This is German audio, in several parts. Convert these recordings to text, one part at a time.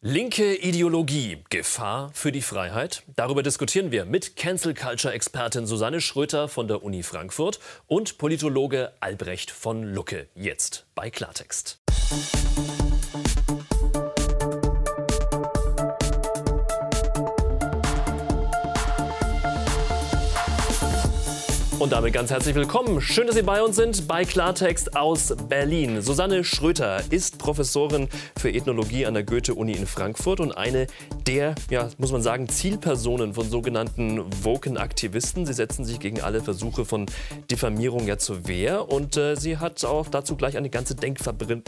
Linke Ideologie, Gefahr für die Freiheit? Darüber diskutieren wir mit Cancel Culture Expertin Susanne Schröter von der Uni Frankfurt und Politologe Albrecht von Lucke. Jetzt bei Klartext. Und damit ganz herzlich willkommen. Schön, dass Sie bei uns sind bei Klartext aus Berlin. Susanne Schröter ist Professorin für Ethnologie an der Goethe-Uni in Frankfurt und eine der, ja, muss man sagen, Zielpersonen von sogenannten Woken-Aktivisten. Sie setzen sich gegen alle Versuche von Diffamierung ja zur Wehr und äh, sie hat auch dazu gleich eine ganze Denkfabrik,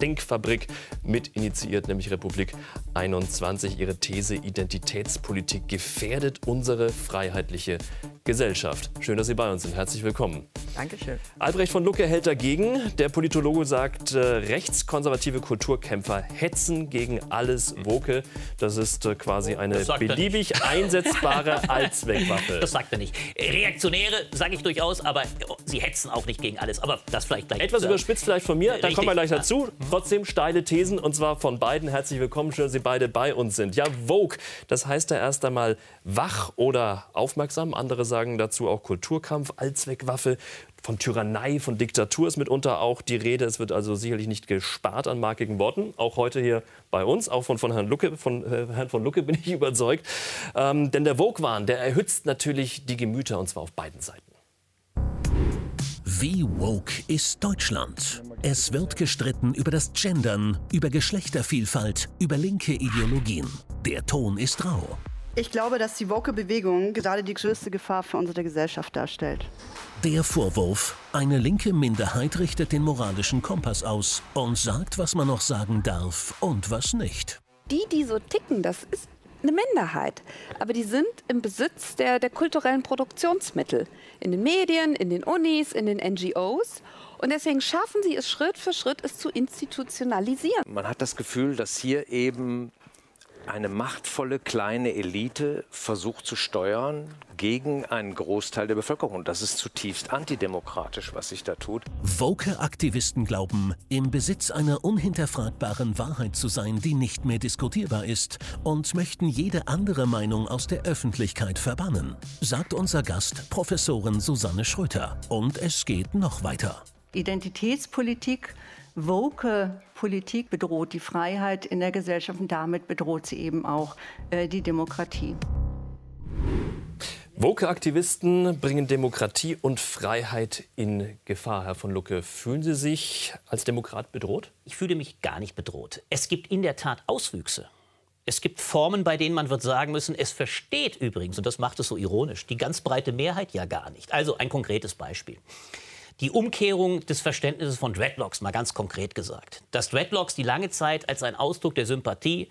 Denkfabrik mit initiiert, nämlich Republik 21. Ihre These Identitätspolitik gefährdet unsere freiheitliche Gesellschaft. Schön, dass Sie bei uns sind. Herzlich willkommen. Dankeschön. Albrecht von Lucke hält dagegen. Der Politologe sagt, äh, rechtskonservative Kulturkämpfer hetzen gegen alles Woke. Das ist äh, quasi eine beliebig einsetzbare Allzweckwaffe. Das sagt er nicht. Reaktionäre sage ich durchaus, aber sie hetzen auch nicht gegen alles. Aber das vielleicht gleich. Etwas überspitzt vielleicht von mir, dann kommen wir gleich dazu. Trotzdem steile Thesen und zwar von beiden. Herzlich willkommen, schön, dass Sie beide bei uns sind. Ja, Vogue, das heißt ja erst einmal wach oder aufmerksam. Andere sagen, sagen dazu auch Kulturkampf, Allzweckwaffe. Von Tyrannei, von Diktatur ist mitunter auch die Rede. Es wird also sicherlich nicht gespart an markigen Worten. Auch heute hier bei uns, auch von, von Herrn Lucke, von äh, Herrn von Lucke bin ich überzeugt. Ähm, denn der Vogue-Wahn, der erhitzt natürlich die Gemüter und zwar auf beiden Seiten. Wie woke ist Deutschland? Es wird gestritten über das Gendern, über Geschlechtervielfalt, über linke Ideologien. Der Ton ist rau. Ich glaube, dass die Woke-Bewegung gerade die größte Gefahr für unsere Gesellschaft darstellt. Der Vorwurf, eine linke Minderheit richtet den moralischen Kompass aus und sagt, was man noch sagen darf und was nicht. Die, die so ticken, das ist eine Minderheit. Aber die sind im Besitz der, der kulturellen Produktionsmittel. In den Medien, in den Unis, in den NGOs. Und deswegen schaffen sie es Schritt für Schritt, es zu institutionalisieren. Man hat das Gefühl, dass hier eben eine machtvolle kleine Elite versucht zu steuern gegen einen Großteil der Bevölkerung. Das ist zutiefst antidemokratisch, was sich da tut. Woke-Aktivisten glauben, im Besitz einer unhinterfragbaren Wahrheit zu sein, die nicht mehr diskutierbar ist und möchten jede andere Meinung aus der Öffentlichkeit verbannen, sagt unser Gast Professorin Susanne Schröter. Und es geht noch weiter. Identitätspolitik woke Politik bedroht die Freiheit in der Gesellschaft und damit bedroht sie eben auch äh, die Demokratie. Woke-Aktivisten bringen Demokratie und Freiheit in Gefahr. Herr von Lucke, fühlen Sie sich als Demokrat bedroht? Ich fühle mich gar nicht bedroht. Es gibt in der Tat Auswüchse. Es gibt Formen, bei denen man wird sagen müssen, es versteht übrigens, und das macht es so ironisch, die ganz breite Mehrheit ja gar nicht. Also ein konkretes Beispiel die Umkehrung des Verständnisses von Dreadlocks, mal ganz konkret gesagt. Dass Dreadlocks die lange Zeit als ein Ausdruck der Sympathie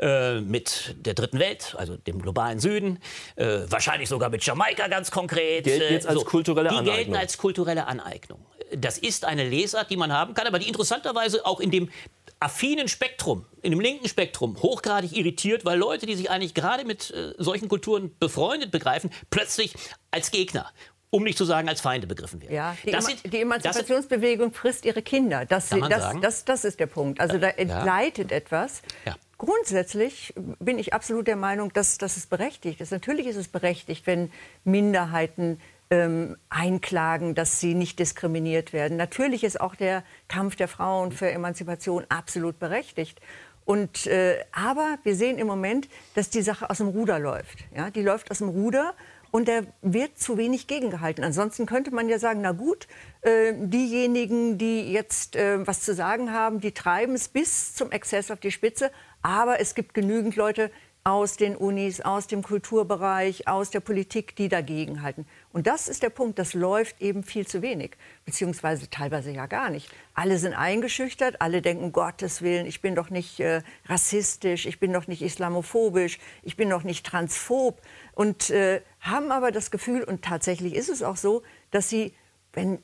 äh, mit der dritten Welt, also dem globalen Süden, äh, wahrscheinlich sogar mit Jamaika ganz konkret. Gelten jetzt als so, kulturelle die Aneignung. Die gelten als kulturelle Aneignung. Das ist eine Lesart, die man haben kann, aber die interessanterweise auch in dem affinen Spektrum, in dem linken Spektrum, hochgradig irritiert, weil Leute, die sich eigentlich gerade mit äh, solchen Kulturen befreundet begreifen, plötzlich als Gegner um nicht zu sagen als Feinde begriffen werden. Ja, die, Ema die Emanzipationsbewegung frisst ihre Kinder. Das, das, das, das, ist der Punkt. Also da entgleitet ja. etwas. Ja. Grundsätzlich bin ich absolut der Meinung, dass, dass es berechtigt ist. Natürlich ist es berechtigt, wenn Minderheiten ähm, einklagen, dass sie nicht diskriminiert werden. Natürlich ist auch der Kampf der Frauen für Emanzipation absolut berechtigt. Und, äh, aber wir sehen im Moment, dass die Sache aus dem Ruder läuft. Ja, die läuft aus dem Ruder und da wird zu wenig gegengehalten. Ansonsten könnte man ja sagen, na gut, äh, diejenigen, die jetzt äh, was zu sagen haben, die treiben es bis zum Exzess auf die Spitze. Aber es gibt genügend Leute aus den Unis, aus dem Kulturbereich, aus der Politik, die dagegen halten. Und das ist der Punkt, das läuft eben viel zu wenig, beziehungsweise teilweise ja gar nicht. Alle sind eingeschüchtert, alle denken, Gottes Willen, ich bin doch nicht äh, rassistisch, ich bin doch nicht islamophobisch, ich bin doch nicht transphob und äh, haben aber das Gefühl, und tatsächlich ist es auch so, dass sie, wenn,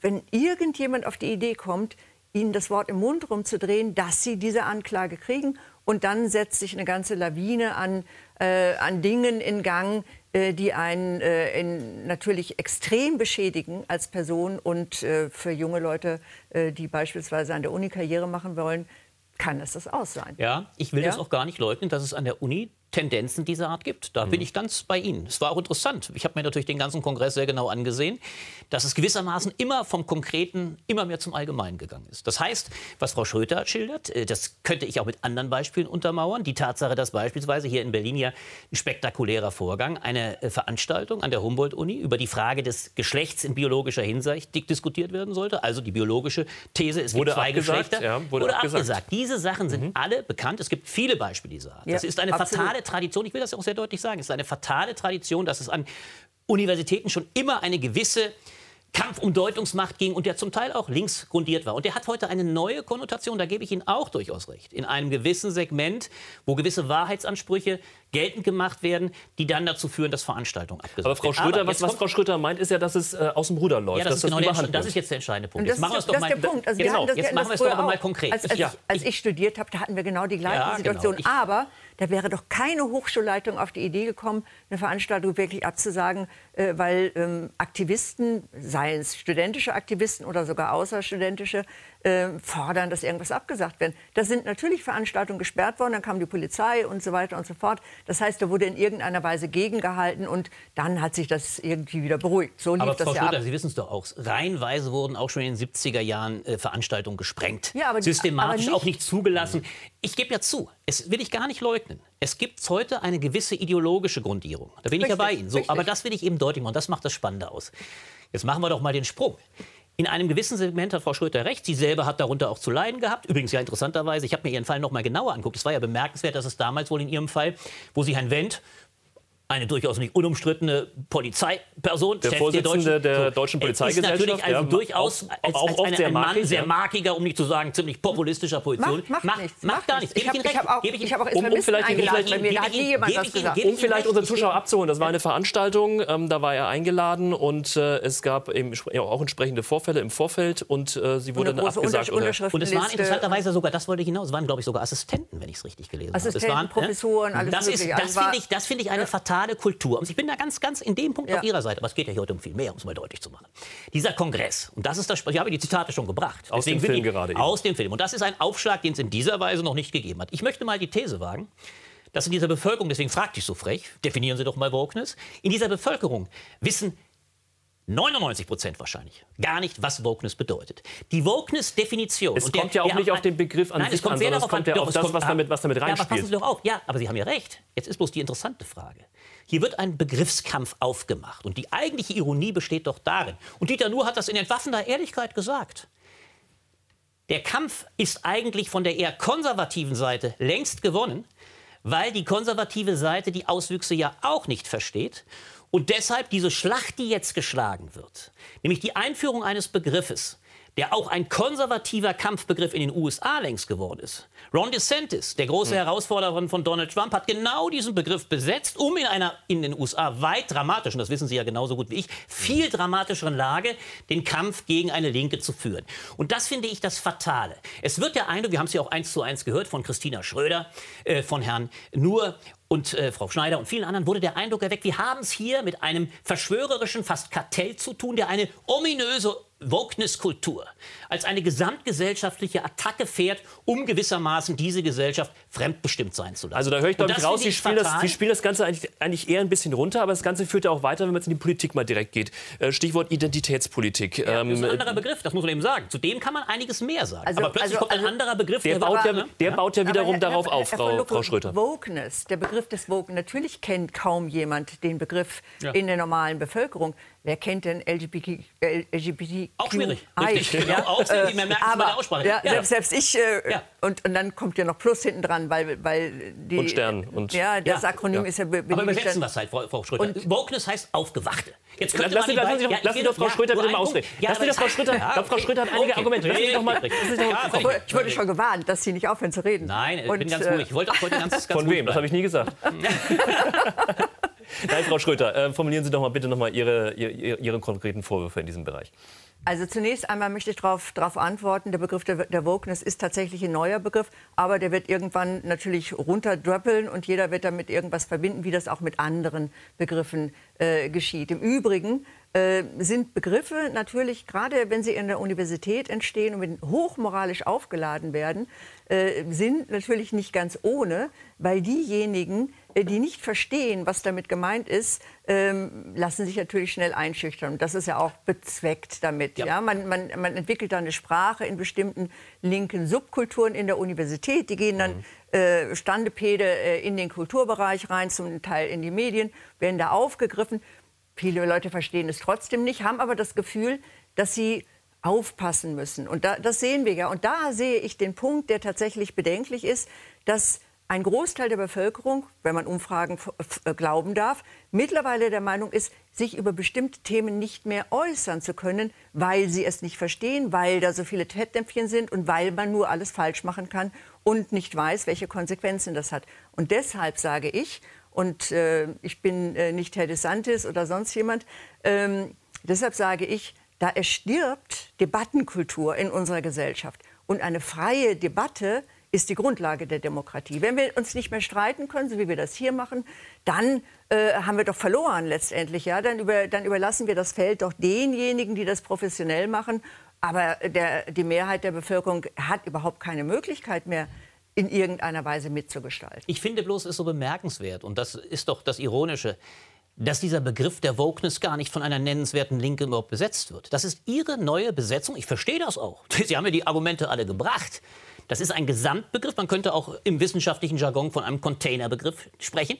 wenn irgendjemand auf die Idee kommt, ihnen das Wort im Mund rumzudrehen, dass sie diese Anklage kriegen. Und dann setzt sich eine ganze Lawine an, äh, an Dingen in Gang, äh, die einen äh, in, natürlich extrem beschädigen als Person und äh, für junge Leute, äh, die beispielsweise an der Uni Karriere machen wollen, kann es das auch sein. Ja, ich will ja? das auch gar nicht leugnen, dass es an der Uni Tendenzen dieser Art gibt. Da mhm. bin ich ganz bei Ihnen. Es war auch interessant. Ich habe mir natürlich den ganzen Kongress sehr genau angesehen, dass es gewissermaßen immer vom Konkreten immer mehr zum Allgemeinen gegangen ist. Das heißt, was Frau Schröter schildert, äh, das könnte ich auch mit anderen Beispielen untermauern. Die Tatsache, dass beispielsweise hier in Berlin ja ein spektakulärer Vorgang, eine äh, Veranstaltung an der Humboldt-Uni über die Frage des Geschlechts in biologischer Hinsicht diskutiert werden sollte. Also die biologische These, es wurde gibt zwei abgesagt, Geschlechter. Ja, wurde, wurde abgesagt. abgesagt. Diese Sachen sind mhm. alle bekannt. Es gibt viele Beispiele dieser Art. Ja, das ist eine absolut. fatale Tradition, ich will das auch sehr deutlich sagen, es ist eine fatale Tradition, dass es an Universitäten schon immer eine gewisse Kampf um Deutungsmacht ging und der zum Teil auch links grundiert war. Und der hat heute eine neue Konnotation, da gebe ich Ihnen auch durchaus recht. In einem gewissen Segment, wo gewisse Wahrheitsansprüche geltend gemacht werden, die dann dazu führen, dass Veranstaltungen abgesagt werden. Aber Frau Schröter, was, was, Frau Schröter meint, ist ja, dass es äh, aus dem Ruder läuft. Ja, das, ist, genau der, das ist jetzt der entscheidende Punkt. Jetzt machen wir es doch mal, Punkt. Also genau, jetzt machen wir es doch mal konkret. Als, als, ja. als, ich studiert habe, da hatten wir genau die gleiche ja. Situation. Genau. Aber da wäre doch keine Hochschulleitung auf die Idee gekommen, eine Veranstaltung wirklich abzusagen, äh, weil ähm, Aktivisten, seien es studentische Aktivisten oder sogar außerstudentische, äh, fordern, dass irgendwas abgesagt wird. Da sind natürlich Veranstaltungen gesperrt worden, dann kam die Polizei und so weiter und so fort. Das heißt, da wurde in irgendeiner Weise gegengehalten und dann hat sich das irgendwie wieder beruhigt. So lief aber das Frau ja Schröder, ab. Sie wissen es doch auch, reihenweise wurden auch schon in den 70er Jahren äh, Veranstaltungen gesprengt. Ja, aber, Systematisch aber nicht, auch nicht zugelassen. Ich gebe ja zu, es will ich gar nicht leugnen. Es gibt heute eine gewisse ideologische Grundierung. Da bin richtig, ich ja bei Ihnen. So, aber das will ich eben deutlich machen. Das macht das Spannende aus. Jetzt machen wir doch mal den Sprung. In einem gewissen Segment hat Frau Schröter recht. Sie selber hat darunter auch zu leiden gehabt. Übrigens ja interessanterweise, ich habe mir Ihren Fall noch mal genauer angeguckt. Es war ja bemerkenswert, dass es damals wohl in Ihrem Fall, wo Sie Herrn Wendt eine durchaus nicht unumstrittene Polizeiperson, der Chef Vorsitzende der deutschen, der deutschen Polizeigesellschaft, ist natürlich also ja, durchaus auch, als, als auch eine, sehr ein Mann sehr markiger, um nicht zu sagen ziemlich populistischer Position. Macht, macht, macht nichts. Macht gar nichts. Ich habe hab ich hab auch um, um vielleicht, vielleicht, bei mir, da hat nie jemand was gesagt. Um vielleicht unsere Zuschauer abzuholen, das war eine Veranstaltung, ähm, da war er eingeladen und äh, es gab eben auch entsprechende Vorfälle im Vorfeld und äh, sie wurde dann abgesagt. und es waren interessanterweise sogar, das wollte ich hinaus, es waren glaube ich sogar Assistenten, wenn ich es richtig gelesen habe. Assistenten, Professoren, alles Das finde ich eine fatale Kultur bin da ganz, ganz in dem Punkt ja. auf Ihrer Seite. Aber es geht ja hier heute um viel mehr, um es mal deutlich zu machen. Dieser Kongress, und das ist das, ich habe die Zitate schon gebracht. Aus dem Film ich, gerade. Eben. Aus dem Film. Und das ist ein Aufschlag, den es in dieser Weise noch nicht gegeben hat. Ich möchte mal die These wagen, dass in dieser Bevölkerung, deswegen fragte ich so frech, definieren Sie doch mal Wokeness, in dieser Bevölkerung wissen 99 Prozent wahrscheinlich gar nicht, was Wokeness bedeutet. Die Wokeness-Definition. Es kommt der, ja auch nicht auf den Begriff an nein, sich an, sondern es kommt ja auf das, was damit, was damit reinspielt. Ja, aber passen Sie doch auf. Ja, aber Sie haben ja recht. Jetzt ist bloß die interessante Frage. Hier wird ein Begriffskampf aufgemacht. Und die eigentliche Ironie besteht doch darin. Und Dieter Nuhr hat das in entwaffneter Ehrlichkeit gesagt. Der Kampf ist eigentlich von der eher konservativen Seite längst gewonnen, weil die konservative Seite die Auswüchse ja auch nicht versteht und deshalb diese Schlacht, die jetzt geschlagen wird, nämlich die Einführung eines Begriffes, der auch ein konservativer Kampfbegriff in den USA längst geworden ist. Ron DeSantis, der große mhm. Herausforderer von Donald Trump, hat genau diesen Begriff besetzt, um in einer in den USA weit dramatischen, das wissen Sie ja genauso gut wie ich, viel dramatischeren Lage den Kampf gegen eine Linke zu führen. Und das finde ich das Fatale. Es wird der Eindruck, wir haben es ja auch eins zu eins gehört von Christina Schröder, äh, von Herrn Nur und äh, Frau Schneider und vielen anderen wurde der Eindruck erweckt, wir haben es hier mit einem verschwörerischen, fast Kartell zu tun, der eine ominöse Wokeness-Kultur als eine gesamtgesellschaftliche Attacke fährt, um gewissermaßen diese Gesellschaft fremdbestimmt sein zu lassen. Also da höre ich, glaube ich, raus, Sie spielen, das, Sie spielen das Ganze eigentlich, eigentlich, eher ein bisschen runter, aber das Ganze führt ja auch weiter, wenn man jetzt in die Politik mal direkt geht. Äh, Stichwort Identitätspolitik. Ja, das ist ein ähm, anderer Begriff, das muss man eben sagen. Zu dem kann man einiges mehr sagen. Also, aber plötzlich also, kommt ein also, anderer Begriff. Der, der baut, ja, der baut ja wiederum Herr, darauf Herr, auf, Frau, Herr Frau, Schröter. Wokeness, der Begriff des Woken, natürlich kennt kaum jemand den Begriff ja. in der normalen Bevölkerung. Wer kennt denn LGBT, LGBT Auch schwierig. Richtig. Genau. Ja. Auch sehr, man merkt aber, bei der Aussprache. Ja, ja. Selbst, selbst, ich. Äh, ja. und, und dann kommt ja noch Plus hinten dran, weil, weil die. Und Stern. Und ja, das Akronym ist ja. Aber übersetzen wir es halt, Frau, Frau Schröder. Und Wokeness heißt Aufgewachte. Jetzt könnte lassen, man lassen, lassen Sie doch Frau Schröder bitte mal ausreden. lassen Sie das Frau Schröder. Ja, okay. Frau Schröder hat einige Argumente. Lassen Sie doch mal. Ich wurde schon gewarnt, dass Sie nicht aufhören zu reden. Nein, ich bin ganz ruhig. Ich wollte auch heute ganz, Von wem? Das habe ich nie gesagt. Nein, Frau Schröter, äh, formulieren Sie doch mal bitte noch mal Ihre, Ihre, Ihre konkreten Vorwürfe in diesem Bereich. Also zunächst einmal möchte ich darauf antworten, der Begriff der, der Wokeness ist tatsächlich ein neuer Begriff, aber der wird irgendwann natürlich runterdröppeln und jeder wird damit irgendwas verbinden, wie das auch mit anderen Begriffen äh, geschieht. Im Übrigen äh, sind Begriffe natürlich, gerade wenn sie in der Universität entstehen und hochmoralisch aufgeladen werden, äh, sind natürlich nicht ganz ohne, weil diejenigen, die nicht verstehen, was damit gemeint ist, ähm, lassen sich natürlich schnell einschüchtern. Und das ist ja auch bezweckt damit. Ja. ja? Man, man, man, entwickelt da eine Sprache in bestimmten linken Subkulturen in der Universität. Die gehen dann mhm. äh, Standepede äh, in den Kulturbereich rein, zum Teil in die Medien, werden da aufgegriffen. Viele Leute verstehen es trotzdem nicht, haben aber das Gefühl, dass sie aufpassen müssen. Und da, das sehen wir ja. Und da sehe ich den Punkt, der tatsächlich bedenklich ist, dass ein Großteil der Bevölkerung, wenn man Umfragen äh, glauben darf, mittlerweile der Meinung ist, sich über bestimmte Themen nicht mehr äußern zu können, weil sie es nicht verstehen, weil da so viele Fettnäpfchen sind und weil man nur alles falsch machen kann und nicht weiß, welche Konsequenzen das hat. Und deshalb sage ich, und äh, ich bin äh, nicht Herr DeSantis oder sonst jemand. Ähm, deshalb sage ich, da erstirbt Debattenkultur in unserer Gesellschaft. Und eine freie Debatte ist die Grundlage der Demokratie. Wenn wir uns nicht mehr streiten können, so wie wir das hier machen, dann äh, haben wir doch verloren letztendlich. Ja? Dann, über, dann überlassen wir das Feld doch denjenigen, die das professionell machen. Aber der, die Mehrheit der Bevölkerung hat überhaupt keine Möglichkeit mehr, in irgendeiner Weise mitzugestalten. Ich finde bloß, es ist so bemerkenswert, und das ist doch das Ironische, dass dieser Begriff der Wokeness gar nicht von einer nennenswerten Linke überhaupt besetzt wird. Das ist Ihre neue Besetzung. Ich verstehe das auch. Sie haben ja die Argumente alle gebracht. Das ist ein Gesamtbegriff. Man könnte auch im wissenschaftlichen Jargon von einem Containerbegriff sprechen.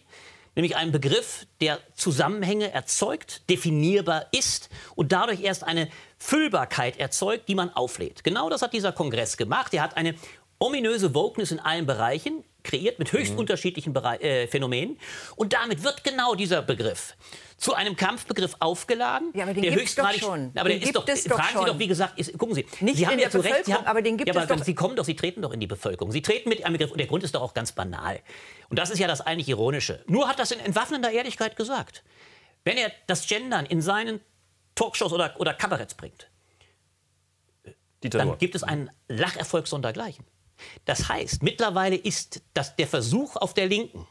Nämlich einen Begriff, der Zusammenhänge erzeugt, definierbar ist und dadurch erst eine Füllbarkeit erzeugt, die man auflädt. Genau das hat dieser Kongress gemacht. Er hat eine ominöse Wokeness in allen Bereichen kreiert mit höchst mhm. unterschiedlichen Bere äh, Phänomenen. Und damit wird genau dieser Begriff zu einem Kampfbegriff aufgeladen. Ja, aber den gibt es doch schon. Aber den der ist doch, es fragen doch Sie doch, wie gesagt, ist, gucken Sie, Nicht Sie haben ja zu Recht, Sie haben, aber den gibt ja, es doch. Sie kommen doch, Sie treten doch in die Bevölkerung. Sie treten mit einem Begriff, und der Grund ist doch auch ganz banal. Und das ist ja das eigentlich Ironische. Nur hat das in entwaffnender Ehrlichkeit gesagt. Wenn er das Gendern in seinen Talkshows oder, oder Kabaretts bringt, dann gibt es einen Lacherfolg sondergleichen. Das heißt, mittlerweile ist das der Versuch auf der Linken,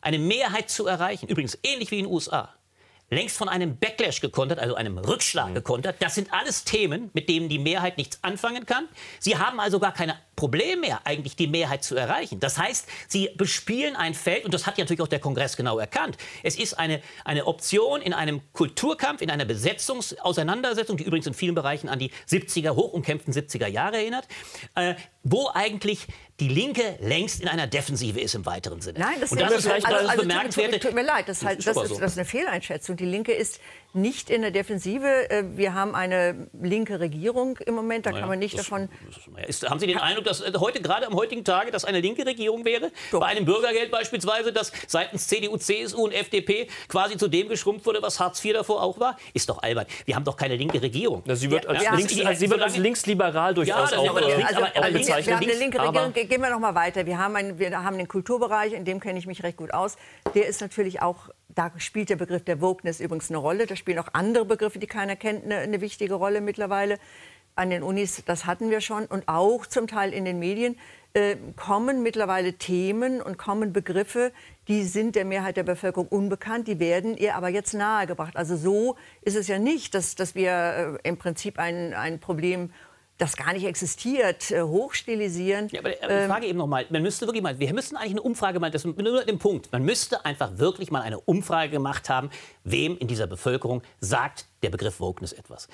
eine Mehrheit zu erreichen, übrigens ähnlich wie in den USA, längst von einem Backlash gekontert, also einem Rückschlag gekontert. Das sind alles Themen, mit denen die Mehrheit nichts anfangen kann. Sie haben also gar keine Problem mehr, eigentlich die Mehrheit zu erreichen. Das heißt, sie bespielen ein Feld, und das hat ja natürlich auch der Kongress genau erkannt. Es ist eine, eine Option in einem Kulturkampf, in einer Besetzungsauseinandersetzung, die übrigens in vielen Bereichen an die 70er, hochumkämpften 70er Jahre erinnert, äh, wo eigentlich die Linke längst in einer Defensive ist im weiteren Sinne. Nein, das, und das ist vielleicht also, also, bemerkenswert. Tut, tut, mir leid, das, halt, das, ist, das ist eine Fehleinschätzung. Die Linke ist nicht in der Defensive. Äh, wir haben eine linke Regierung im Moment, da naja, kann man nicht das, davon. Ist, haben Sie den Eindruck, dass äh, heute, gerade am heutigen Tage, das eine linke Regierung wäre? Doch. Bei einem Bürgergeld beispielsweise, das seitens CDU, CSU und FDP quasi zu dem geschrumpft wurde, was Hartz IV davor auch war? Ist doch albern. Wir haben doch keine linke Regierung. Na, sie wird als, ja, links, also sie wird als linksliberal durchaus ja, auch, aber, aber, bezeichnet. Wir haben eine linke Regierung. Gehen wir noch mal weiter. Wir haben, einen, wir haben den Kulturbereich, in dem kenne ich mich recht gut aus. Der ist natürlich auch da spielt der Begriff der Wokeness übrigens eine Rolle. Da spielen auch andere Begriffe, die keiner kennt, eine, eine, wichtige Rolle mittlerweile. An den Unis, das hatten wir schon. Und auch zum Teil in den Medien äh, kommen mittlerweile Themen und kommen Begriffe, die sind der Mehrheit der Bevölkerung unbekannt, die werden ihr aber jetzt nahegebracht. Also so ist es ja nicht, dass, dass wir äh, im Prinzip ein, ein Problem das gar nicht existiert, äh, hochstilisieren. Ja, aber, aber ich ähm, frage eben noch mal, man müsste wirklich mal, wir müssten eigentlich eine Umfrage mal, das nur den Punkt, man müsste einfach wirklich mal eine Umfrage gemacht haben, wem in dieser Bevölkerung sagt der Begriff Wokeness etwas.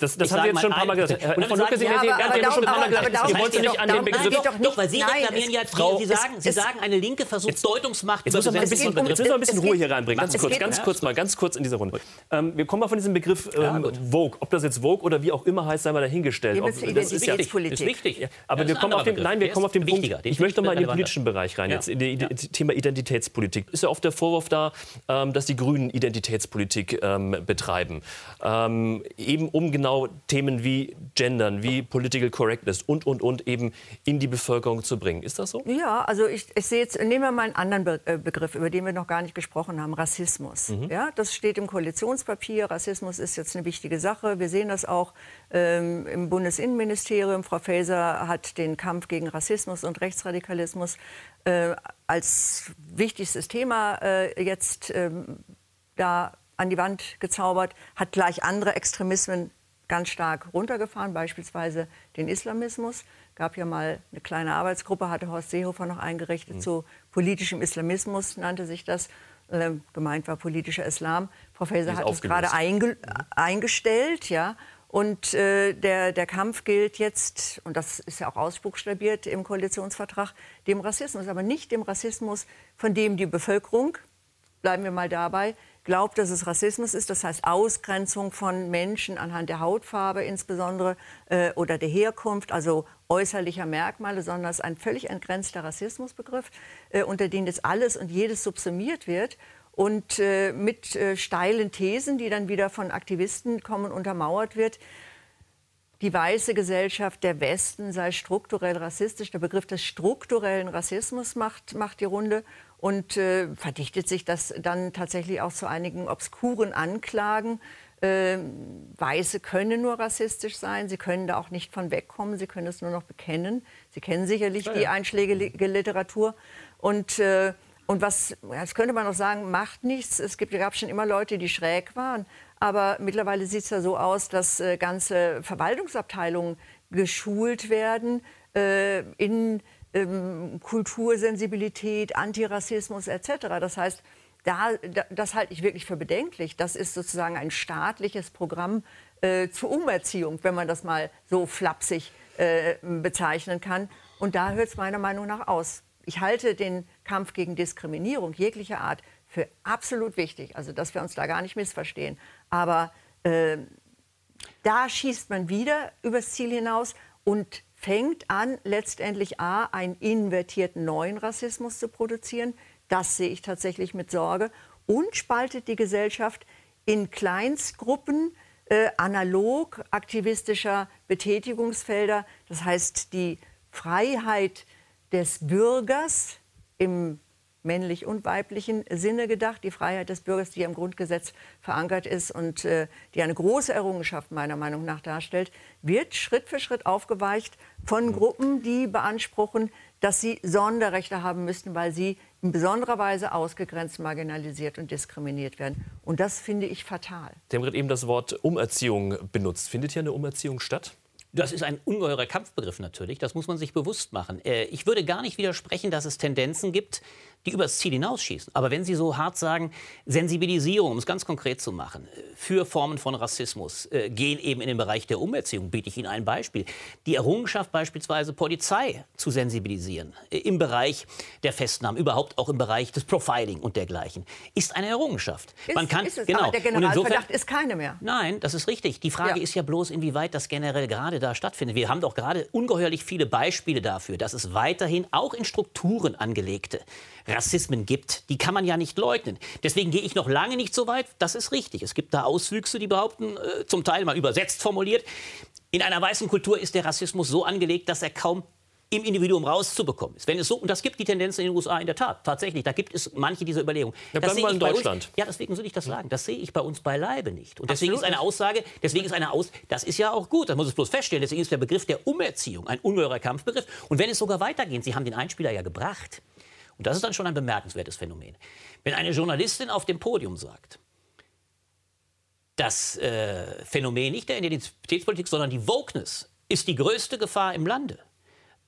Das, das haben Sie jetzt schon ein paar Mal gesagt. Herr von Lucke, Sie haben schon ein paar Mal gesagt, Sie wollen sich nicht an den Begriff... Doch, doch, weil Sie reklamieren ja, Frau, Sie sagen, Sie sagen, eine Linke versucht Deutungsmacht zu besetzen. Jetzt müssen wir ein bisschen Ruhe hier reinbringen. Ganz kurz, ganz kurz mal, ganz kurz in diese Runde. Ähm, wir kommen mal von diesem Begriff ähm, Vogue. Ob das jetzt Vogue oder wie auch immer heißt, sei mal dahingestellt. Das ist ja wichtig. Aber wir kommen auf den, nein, wir kommen auf den Punkt. Ich möchte mal in den politischen Bereich rein, jetzt in das Thema Identitätspolitik. Ist ja oft der Vorwurf da, ähm, dass die Grünen Identitätspolitik betreiben eben um genau Themen wie Gendern, wie Political Correctness und, und, und eben in die Bevölkerung zu bringen. Ist das so? Ja, also ich, ich sehe jetzt, nehmen wir mal einen anderen Be äh, Begriff, über den wir noch gar nicht gesprochen haben, Rassismus. Mhm. Ja, das steht im Koalitionspapier. Rassismus ist jetzt eine wichtige Sache. Wir sehen das auch ähm, im Bundesinnenministerium. Frau Faeser hat den Kampf gegen Rassismus und Rechtsradikalismus äh, als wichtigstes Thema äh, jetzt ähm, da an die Wand gezaubert, hat gleich andere Extremismen ganz stark runtergefahren, beispielsweise den Islamismus. Gab ja mal eine kleine Arbeitsgruppe, hatte Horst Seehofer noch eingerichtet, mhm. zu politischem Islamismus nannte sich das. Äh, gemeint war politischer Islam. Frau Faeser hat es gerade einge mhm. eingestellt, ja. Und äh, der, der Kampf gilt jetzt, und das ist ja auch ausbuchstabiert im Koalitionsvertrag, dem Rassismus, aber nicht dem Rassismus, von dem die Bevölkerung, bleiben wir mal dabei, glaubt, dass es Rassismus ist, das heißt Ausgrenzung von Menschen anhand der Hautfarbe insbesondere äh, oder der Herkunft, also äußerlicher Merkmale, sondern es ist ein völlig entgrenzter Rassismusbegriff, äh, unter dem das alles und jedes subsumiert wird und äh, mit äh, steilen Thesen, die dann wieder von Aktivisten kommen, untermauert wird. Die weiße Gesellschaft der Westen sei strukturell rassistisch. Der Begriff des strukturellen Rassismus macht, macht die Runde und äh, verdichtet sich das dann tatsächlich auch zu einigen obskuren Anklagen. Äh, Weiße können nur rassistisch sein, sie können da auch nicht von wegkommen, sie können es nur noch bekennen. Sie kennen sicherlich ja, ja. die einschlägige Literatur. Und, äh, und was, jetzt könnte man noch sagen, macht nichts. Es gibt, gab schon immer Leute, die schräg waren. Aber mittlerweile sieht es ja so aus, dass äh, ganze Verwaltungsabteilungen geschult werden äh, in ähm, Kultursensibilität, Antirassismus etc. Das heißt, da, das halte ich wirklich für bedenklich. Das ist sozusagen ein staatliches Programm äh, zur Umerziehung, wenn man das mal so flapsig äh, bezeichnen kann. Und da hört es meiner Meinung nach aus. Ich halte den Kampf gegen Diskriminierung jeglicher Art für absolut wichtig. Also, dass wir uns da gar nicht missverstehen. Aber äh, da schießt man wieder übers Ziel hinaus und fängt an, letztendlich A, einen invertierten neuen Rassismus zu produzieren. Das sehe ich tatsächlich mit Sorge. Und spaltet die Gesellschaft in Kleinstgruppen, äh, analog aktivistischer Betätigungsfelder. Das heißt, die Freiheit des Bürgers im männlich und weiblichen Sinne gedacht. Die Freiheit des Bürgers, die im Grundgesetz verankert ist und äh, die eine große Errungenschaft meiner Meinung nach darstellt, wird Schritt für Schritt aufgeweicht von Gruppen, die beanspruchen, dass sie Sonderrechte haben müssten, weil sie in besonderer Weise ausgegrenzt, marginalisiert und diskriminiert werden. Und das finde ich fatal. Sie haben gerade eben das Wort Umerziehung benutzt. Findet hier eine Umerziehung statt? Das ist ein ungeheurer Kampfbegriff natürlich, das muss man sich bewusst machen. Äh, ich würde gar nicht widersprechen, dass es Tendenzen gibt, die übers Ziel hinausschießen. Aber wenn Sie so hart sagen, Sensibilisierung, um es ganz konkret zu machen, für Formen von Rassismus äh, gehen eben in den Bereich der Umerziehung, biete ich Ihnen ein Beispiel. Die Errungenschaft beispielsweise Polizei zu sensibilisieren äh, im Bereich der Festnahmen, überhaupt auch im Bereich des Profiling und dergleichen, ist eine Errungenschaft. Ist, Man kann, ist es, genau. aber der Generalverdacht insofern, ist keine mehr. Nein, das ist richtig. Die Frage ja. ist ja bloß, inwieweit das generell gerade da stattfindet. Wir haben doch gerade ungeheuerlich viele Beispiele dafür, dass es weiterhin auch in Strukturen angelegte Rassismen gibt. Die kann man ja nicht leugnen. Deswegen gehe ich noch lange nicht so weit. Das ist richtig. Es gibt da Auswüchse, die behaupten, äh, zum Teil mal übersetzt formuliert, in einer weißen Kultur ist der Rassismus so angelegt, dass er kaum im Individuum rauszubekommen ist. Wenn es so, und das gibt die Tendenz in den USA in der Tat, tatsächlich, da gibt es manche dieser Überlegungen. Ja, das sehe in Deutschland. Uns, ja, deswegen soll ich das sagen. Das sehe ich bei uns beileibe nicht. Und deswegen Absolut ist eine Aussage, deswegen ist eine Aus, das ist ja auch gut, das muss es bloß feststellen, deswegen ist der Begriff der Umerziehung ein ungeheurer Kampfbegriff. Und wenn es sogar weitergeht, Sie haben den Einspieler ja gebracht, und das ist dann schon ein bemerkenswertes Phänomen. Wenn eine Journalistin auf dem Podium sagt, das äh, Phänomen nicht der Identitätspolitik, sondern die Wokeness ist die größte Gefahr im Lande,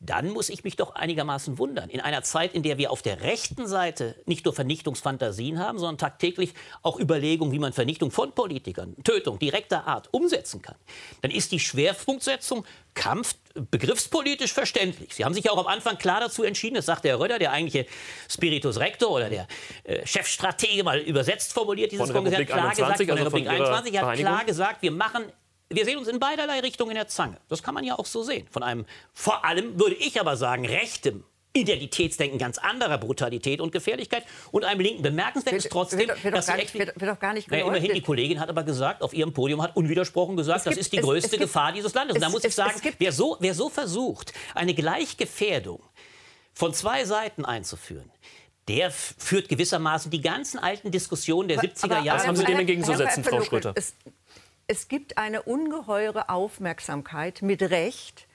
dann muss ich mich doch einigermaßen wundern. In einer Zeit, in der wir auf der rechten Seite nicht nur Vernichtungsfantasien haben, sondern tagtäglich auch Überlegungen, wie man Vernichtung von Politikern, Tötung direkter Art umsetzen kann, dann ist die Schwerpunktsetzung Kampf begriffspolitisch verständlich. Sie haben sich ja auch am Anfang klar dazu entschieden, das sagt der Röder, der eigentliche Spiritus Rector oder der äh, Chefstratege, mal übersetzt formuliert dieses Kongress, hat klar 21, gesagt, also von der Republik 21, hat klar gesagt, wir machen wir sehen uns in beiderlei Richtungen in der Zange. Das kann man ja auch so sehen. Von einem, vor allem würde ich aber sagen, rechtem Identitätsdenken ganz anderer Brutalität und Gefährlichkeit und einem Linken. Bemerkenswert ist trotzdem, wird, wird, dass nicht, wird, wird gar nicht naja, immerhin die Kollegin hat aber gesagt, auf ihrem Podium hat unwidersprochen gesagt, gibt, das ist die größte es, es Gefahr gibt, dieses Landes. Und da muss ich sagen, wer so, wer so versucht, eine Gleichgefährdung von zwei Seiten einzuführen, der führt gewissermaßen die ganzen alten Diskussionen der 70er Jahre. Was haben Sie dem entgegenzusetzen, Frau Schröter? Es, gibt eine ungeheure Aufmerksamkeit mit Recht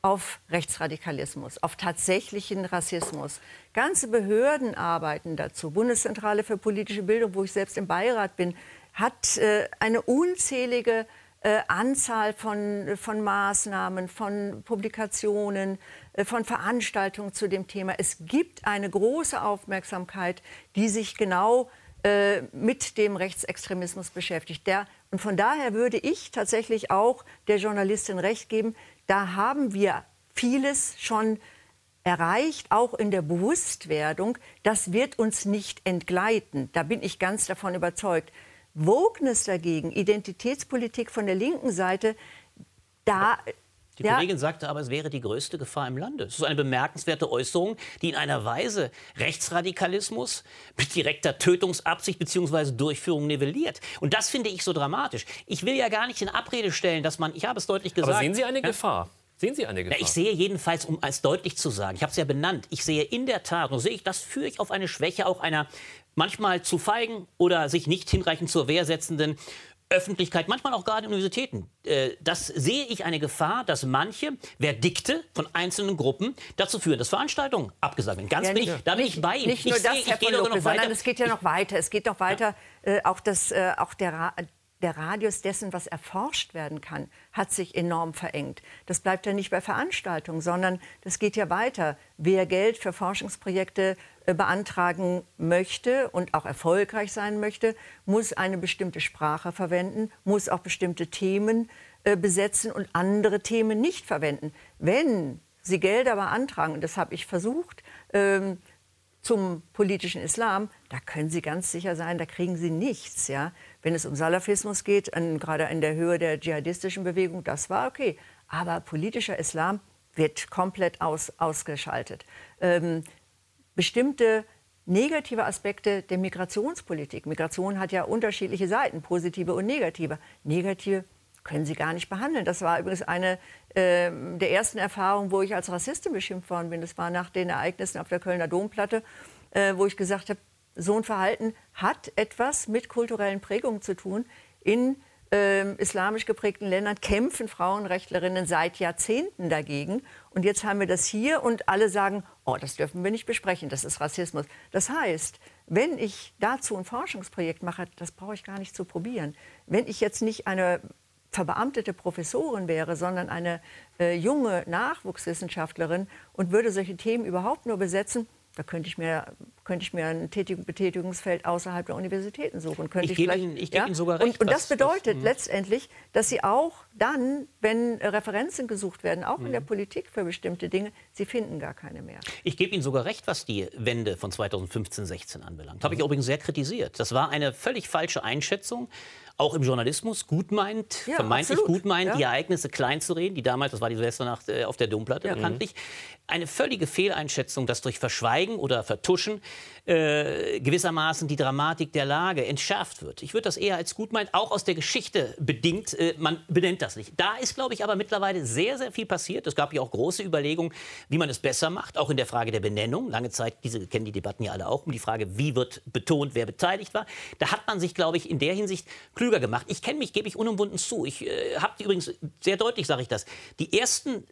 auf Rechtsradikalismus, auf tatsächlichen Rassismus. Ganze Behörden arbeiten dazu. Bundeszentrale für politische Bildung, wo ich selbst im Beirat bin, hat äh, eine unzählige äh, Anzahl von, von Maßnahmen, von Publikationen, äh, von Veranstaltungen zu dem Thema. Es gibt eine große Aufmerksamkeit, die sich genau äh, mit dem Rechtsextremismus beschäftigt. Der, und von daher würde ich tatsächlich auch der Journalistin recht geben, da haben wir vieles schon erreicht, auch in der Bewusstwerdung. Das wird uns nicht entgleiten. Da bin ich ganz davon überzeugt. Wokeness dagegen, Identitätspolitik von der linken Seite, da die ja. Kollegin sagte aber, es wäre die größte Gefahr im Lande. Das ist eine bemerkenswerte Äußerung, die in einer Weise Rechtsradikalismus mit direkter Tötungsabsicht bzw. Durchführung nivelliert. Und das finde ich so dramatisch. Ich will ja gar nicht in Abrede stellen, dass man, ich habe es deutlich gesagt. Aber sehen Sie eine ja? Gefahr? Sehen Sie eine Gefahr? Ja, ich sehe jedenfalls, um es deutlich zu sagen, ich habe es ja benannt, ich sehe in der Tat, und sehe ich, das führe ich auf eine Schwäche auch einer manchmal zu feigen oder sich nicht hinreichend zur Wehr setzenden Öffentlichkeit, manchmal auch gerade Universitäten. Äh, das sehe ich eine Gefahr, dass manche Verdikte von einzelnen Gruppen dazu führen, dass Veranstaltungen abgesagt werden. Ganz ja, bin ich, da bin ich bei Ihnen. Nicht nur ich das, sehe, Herr ich Lopez, noch weiter. es geht ja noch weiter. Es geht noch weiter. Ja. Äh, auch, das, äh, auch der, der Radius dessen, was erforscht werden kann, hat sich enorm verengt. Das bleibt ja nicht bei Veranstaltungen, sondern das geht ja weiter. Wer Geld für Forschungsprojekte beantragen möchte und auch erfolgreich sein möchte, muss eine bestimmte Sprache verwenden, muss auch bestimmte Themen äh, besetzen und andere Themen nicht verwenden. Wenn Sie Gelder beantragen, und das habe ich versucht, ähm, zum politischen Islam, da können Sie ganz sicher sein, da kriegen Sie nichts. Ja? Wenn es um Salafismus geht, an, gerade in der Höhe der dschihadistischen Bewegung, das war okay. Aber politischer Islam wird komplett aus, ausgeschaltet. Ähm, bestimmte negative Aspekte der Migrationspolitik. Migration hat ja unterschiedliche Seiten, positive und negative. Negative können Sie gar nicht behandeln. Das war übrigens eine äh, der ersten Erfahrungen, wo ich als Rassistin beschimpft worden bin. Das war nach den Ereignissen auf der Kölner Domplatte, äh, wo ich gesagt habe, so ein Verhalten hat etwas mit kulturellen Prägungen zu tun. In äh, islamisch geprägten Ländern kämpfen Frauenrechtlerinnen seit Jahrzehnten dagegen. Und jetzt haben wir das hier und alle sagen, oh, das dürfen wir nicht besprechen, das ist Rassismus. Das heißt, wenn ich dazu ein Forschungsprojekt mache, das brauche ich gar nicht zu probieren. Wenn ich jetzt nicht eine verbeamtete Professorin wäre, sondern eine äh, junge Nachwuchswissenschaftlerin und würde solche Themen überhaupt nur besetzen, da könnte ich mir, könnte ich mir ein Betätigungsfeld außerhalb der Universitäten suchen. Könnte ich, ich Ihnen, ich ja? Ihnen sogar recht. Und, und das bedeutet das, letztendlich, dass Sie auch dann, wenn Referenzen gesucht werden, auch in der mhm. Politik für bestimmte Dinge, Sie finden gar keine mehr. Ich gebe Ihnen sogar recht, was die Wende von 2015-16 anbelangt. Habe ich übrigens sehr kritisiert. Das war eine völlig falsche Einschätzung auch im Journalismus gut meint, ja, vermeintlich absolut. gut meint, ja. die Ereignisse klein zu reden, die damals, das war die Silvesternacht äh, auf der Domplatte ja. bekanntlich, eine völlige Fehleinschätzung, dass durch Verschweigen oder Vertuschen äh, gewissermaßen die Dramatik der Lage entschärft wird. Ich würde das eher als gut meinen, auch aus der Geschichte bedingt. Äh, man benennt das nicht. Da ist, glaube ich, aber mittlerweile sehr, sehr viel passiert. Es gab ja auch große Überlegungen, wie man es besser macht, auch in der Frage der Benennung. Lange Zeit, diese kennen die Debatten ja alle auch, um die Frage, wie wird betont, wer beteiligt war. Da hat man sich, glaube ich, in der Hinsicht klüger gemacht. Ich kenne mich, gebe ich unumwunden zu. Ich äh, habe übrigens sehr deutlich, sage ich das, die ersten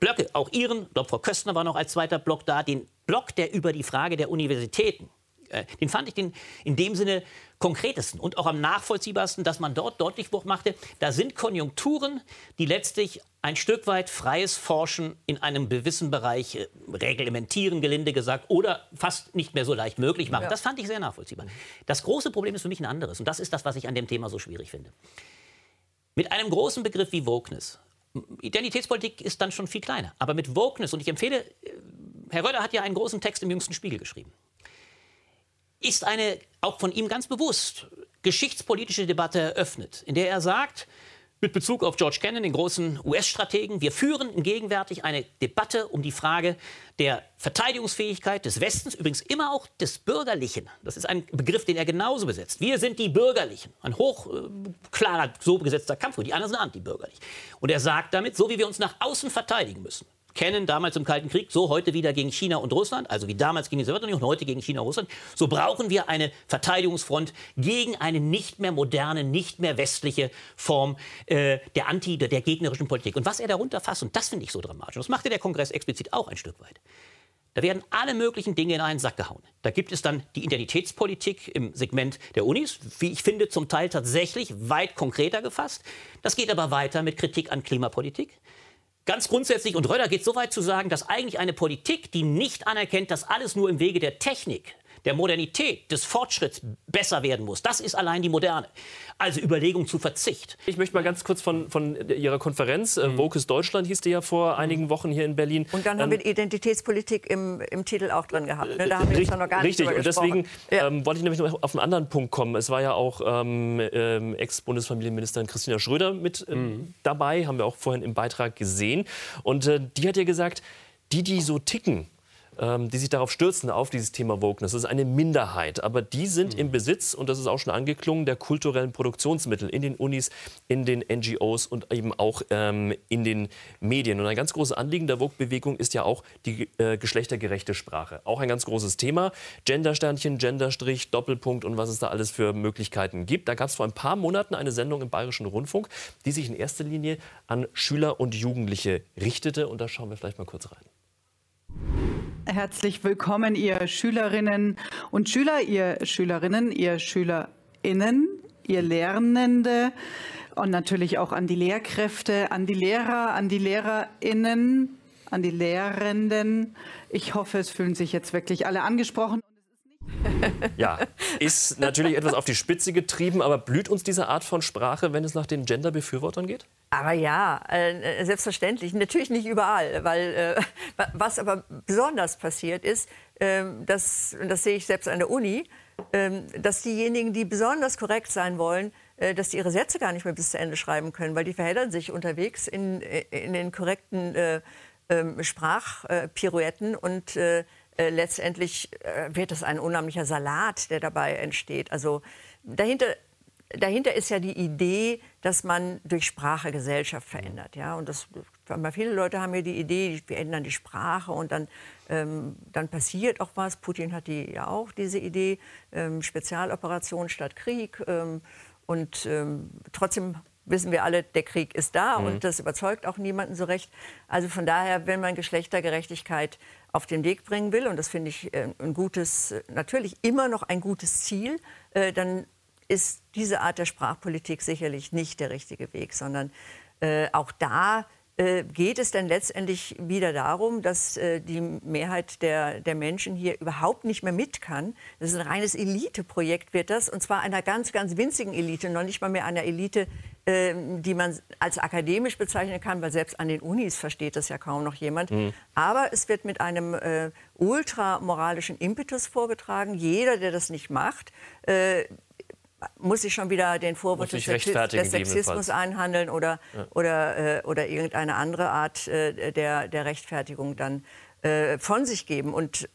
Blöcke, auch Ihren, ich glaube, Frau Köstner war noch als zweiter Block da, den Block, der über die Frage der Universitäten, äh, den fand ich den, in dem Sinne konkretesten und auch am nachvollziehbarsten, dass man dort deutlich machte, da sind Konjunkturen, die letztlich ein Stück weit freies Forschen in einem gewissen Bereich äh, reglementieren, gelinde gesagt, oder fast nicht mehr so leicht möglich machen. Ja. Das fand ich sehr nachvollziehbar. Das große Problem ist für mich ein anderes und das ist das, was ich an dem Thema so schwierig finde. Mit einem großen Begriff wie Wokeness Identitätspolitik ist dann schon viel kleiner. Aber mit Wokeness, und ich empfehle, äh, Herr Röder hat ja einen großen Text im jüngsten Spiegel geschrieben, ist eine, auch von ihm ganz bewusst, geschichtspolitische Debatte eröffnet, in der er sagt, mit Bezug auf George Kennan, den großen US-Strategen. Wir führen gegenwärtig eine Debatte um die Frage der Verteidigungsfähigkeit des Westens, übrigens immer auch des Bürgerlichen. Das ist ein Begriff, den er genauso besetzt. Wir sind die Bürgerlichen. Ein hochklarer, äh, so besetzter Kampf. Die anderen sind antibürgerlich. Und er sagt damit, so wie wir uns nach außen verteidigen müssen, kennen, damals im Kalten Krieg, so heute wieder gegen China und Russland, also wie damals gegen die Sowjetunion und heute gegen China und Russland, so brauchen wir eine Verteidigungsfront gegen eine nicht mehr moderne, nicht mehr westliche Form äh, der anti, der, der gegnerischen Politik. Und was er darunter fasst, und das finde ich so dramatisch, das machte der Kongress explizit auch ein Stück weit, Da werden alle möglichen Dinge in einen Sack gehauen. Da gibt es dann die Identitätspolitik im Segment der Unis, wie ich finde, zum Teil tatsächlich weit konkreter gefasst. Das geht aber weiter mit Kritik an Klimapolitik. Ganz grundsätzlich, und Röder geht so weit zu sagen, dass eigentlich eine Politik, die nicht anerkennt, dass alles nur im Wege der Technik der Modernität, des Fortschritts besser werden muss. Das ist allein die Moderne. Also Überlegung zu Verzicht. Ich möchte mal ganz kurz von, von Ihrer Konferenz, äh, mhm. Vocus Deutschland hieß die ja vor einigen Wochen hier in Berlin. Und dann haben ähm, wir Identitätspolitik im, im Titel auch drin gehabt. Ne? Da haben wir richtig, noch gar nicht Richtig, und deswegen ja. ähm, wollte ich nämlich noch auf einen anderen Punkt kommen. Es war ja auch ähm, ähm, Ex-Bundesfamilienministerin Christina Schröder mit äh, mhm. dabei, haben wir auch vorhin im Beitrag gesehen. Und äh, die hat ja gesagt, die, die so ticken, ähm, die sich darauf stürzen, auf dieses Thema Wokeness. Das ist eine Minderheit, aber die sind mhm. im Besitz, und das ist auch schon angeklungen, der kulturellen Produktionsmittel in den Unis, in den NGOs und eben auch ähm, in den Medien. Und ein ganz großes Anliegen der Vogue-Bewegung ist ja auch die äh, geschlechtergerechte Sprache. Auch ein ganz großes Thema. Gendersternchen, Genderstrich, Doppelpunkt und was es da alles für Möglichkeiten gibt. Da gab es vor ein paar Monaten eine Sendung im Bayerischen Rundfunk, die sich in erster Linie an Schüler und Jugendliche richtete. Und da schauen wir vielleicht mal kurz rein. Herzlich willkommen, ihr Schülerinnen und Schüler, ihr Schülerinnen, ihr Schülerinnen, ihr Lernende und natürlich auch an die Lehrkräfte, an die Lehrer, an die Lehrerinnen, an die Lehrenden. Ich hoffe, es fühlen sich jetzt wirklich alle angesprochen. Ja, ist natürlich etwas auf die Spitze getrieben, aber blüht uns diese Art von Sprache, wenn es nach den Gender-Befürwortern geht? Aber ja, äh, selbstverständlich. Natürlich nicht überall, weil äh, was aber besonders passiert ist, äh, dass, das sehe ich selbst an der Uni, ähm, dass diejenigen, die besonders korrekt sein wollen, äh, dass die ihre Sätze gar nicht mehr bis zu Ende schreiben können, weil die verheddern sich unterwegs in, in den korrekten äh, ähm, Sprachpirouetten und äh, letztendlich äh, wird es ein unheimlicher Salat, der dabei entsteht. Also dahinter, dahinter ist ja die Idee, dass man durch Sprache Gesellschaft verändert. Ja? Und das, viele Leute haben ja die Idee, wir ändern die Sprache und dann, ähm, dann passiert auch was. Putin hat die ja auch diese Idee, ähm, Spezialoperation statt Krieg. Ähm, und ähm, trotzdem wissen wir alle, der Krieg ist da mhm. und das überzeugt auch niemanden so recht. Also von daher, wenn man Geschlechtergerechtigkeit auf den Weg bringen will, und das finde ich äh, ein gutes, natürlich immer noch ein gutes Ziel, äh, dann ist diese Art der Sprachpolitik sicherlich nicht der richtige Weg, sondern äh, auch da geht es denn letztendlich wieder darum, dass die Mehrheit der, der Menschen hier überhaupt nicht mehr mit kann. Das ist ein reines Eliteprojekt, wird das, und zwar einer ganz, ganz winzigen Elite, noch nicht mal mehr einer Elite, die man als akademisch bezeichnen kann, weil selbst an den Unis versteht das ja kaum noch jemand. Mhm. Aber es wird mit einem äh, ultramoralischen Impetus vorgetragen. Jeder, der das nicht macht, äh, muss sich schon wieder den Vorwurf des, des Sexismus einhandeln oder, ja. oder, äh, oder irgendeine andere Art äh, der, der Rechtfertigung dann äh, von sich geben. Und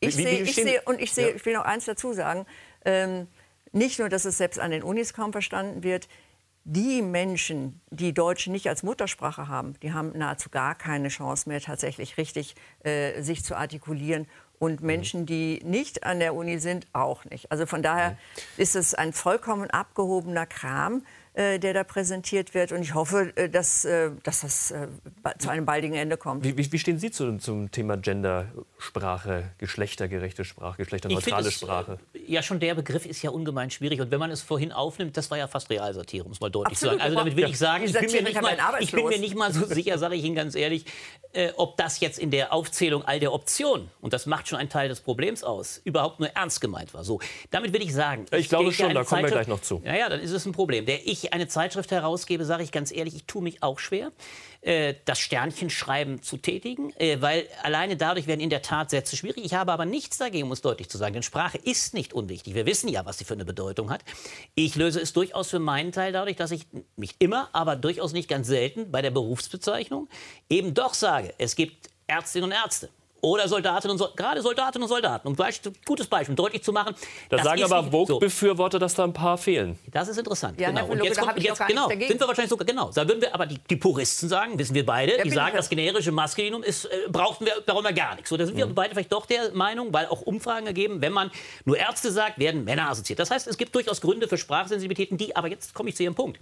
ich sehe, und ich sehe, ja. ich will noch eins dazu sagen, ähm, nicht nur, dass es selbst an den Unis kaum verstanden wird, die Menschen, die Deutsch nicht als Muttersprache haben, die haben nahezu gar keine Chance mehr, tatsächlich richtig äh, sich zu artikulieren und mhm. Menschen, die nicht an der Uni sind, auch nicht. Also von daher mhm. ist es ein vollkommen abgehobener Kram, der da präsentiert wird. Und ich hoffe, äh, dass, äh, dass das zu einem baldigen Ende kommt. Wie, wie stehen Sie zu, zum Thema Gendersprache, geschlechtergerechte Sprache, geschlechterneutrale Sprache? Ja, schon der Begriff ist ja ungemein schwierig. Und wenn man es vorhin aufnimmt, das war ja fast Realsatire, um es mal deutlich Absolut. zu sagen. Also damit will ich sagen, ich bin, mir nicht, mal, ich bin mir nicht mal so sicher, sage ich Ihnen ganz ehrlich, äh, ob das jetzt in der Aufzählung all der Optionen, und das macht schon einen Teil des Problems aus, überhaupt nur ernst gemeint war. So, damit will ich sagen. Ich, ich glaube schon, da kommen wir gleich noch zu. Ja, ja, dann ist es ein Problem. Der ich eine Zeitschrift herausgebe, sage ich ganz ehrlich, ich tue mich auch schwer, äh, das Sternchenschreiben zu tätigen, äh, weil alleine dadurch werden in der Tat Sätze schwierig. Ich habe aber nichts dagegen, um es deutlich zu sagen, denn Sprache ist nicht unwichtig. Wir wissen ja, was sie für eine Bedeutung hat. Ich löse es durchaus für meinen Teil dadurch, dass ich nicht immer, aber durchaus nicht ganz selten bei der Berufsbezeichnung eben doch sage, es gibt Ärztinnen und Ärzte oder Soldatinnen und Soldaten, gerade Soldatinnen und Soldaten. Um ein gutes Beispiel, um deutlich zu machen. Da sagen aber Vogue-Befürworter, dass da ein paar fehlen. Das ist interessant. Ja, genau. Und jetzt kommt, jetzt, genau, sind wir wahrscheinlich sogar genau. Da würden wir aber die, die Puristen sagen, wissen wir beide, die sagen, das generische Maskulinum ist, äh, brauchten wir darüber gar nichts. So, da sind wir mhm. beide vielleicht doch der Meinung, weil auch Umfragen ergeben, wenn man nur Ärzte sagt, werden Männer assoziiert. Das heißt, es gibt durchaus Gründe für Sprachsensibilitäten, die, aber jetzt komme ich zu Ihrem Punkt.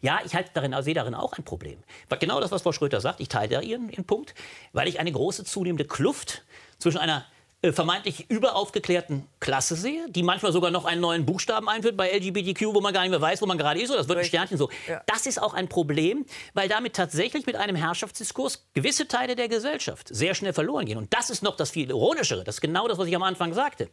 Ja, ich halte darin, sehe darin auch ein Problem. Genau das, was Frau Schröter sagt, ich teile da ihren, ihren Punkt, weil ich eine große zunehmende Kluft zwischen einer äh, vermeintlich überaufgeklärten Klasse sehe, die manchmal sogar noch einen neuen Buchstaben einführt bei LGBTQ, wo man gar nicht mehr weiß, wo man gerade ist, oder das wird ein Sternchen so. Ja. Das ist auch ein Problem, weil damit tatsächlich mit einem Herrschaftsdiskurs gewisse Teile der Gesellschaft sehr schnell verloren gehen. Und das ist noch das viel ironischere, das ist genau das, was ich am Anfang sagte.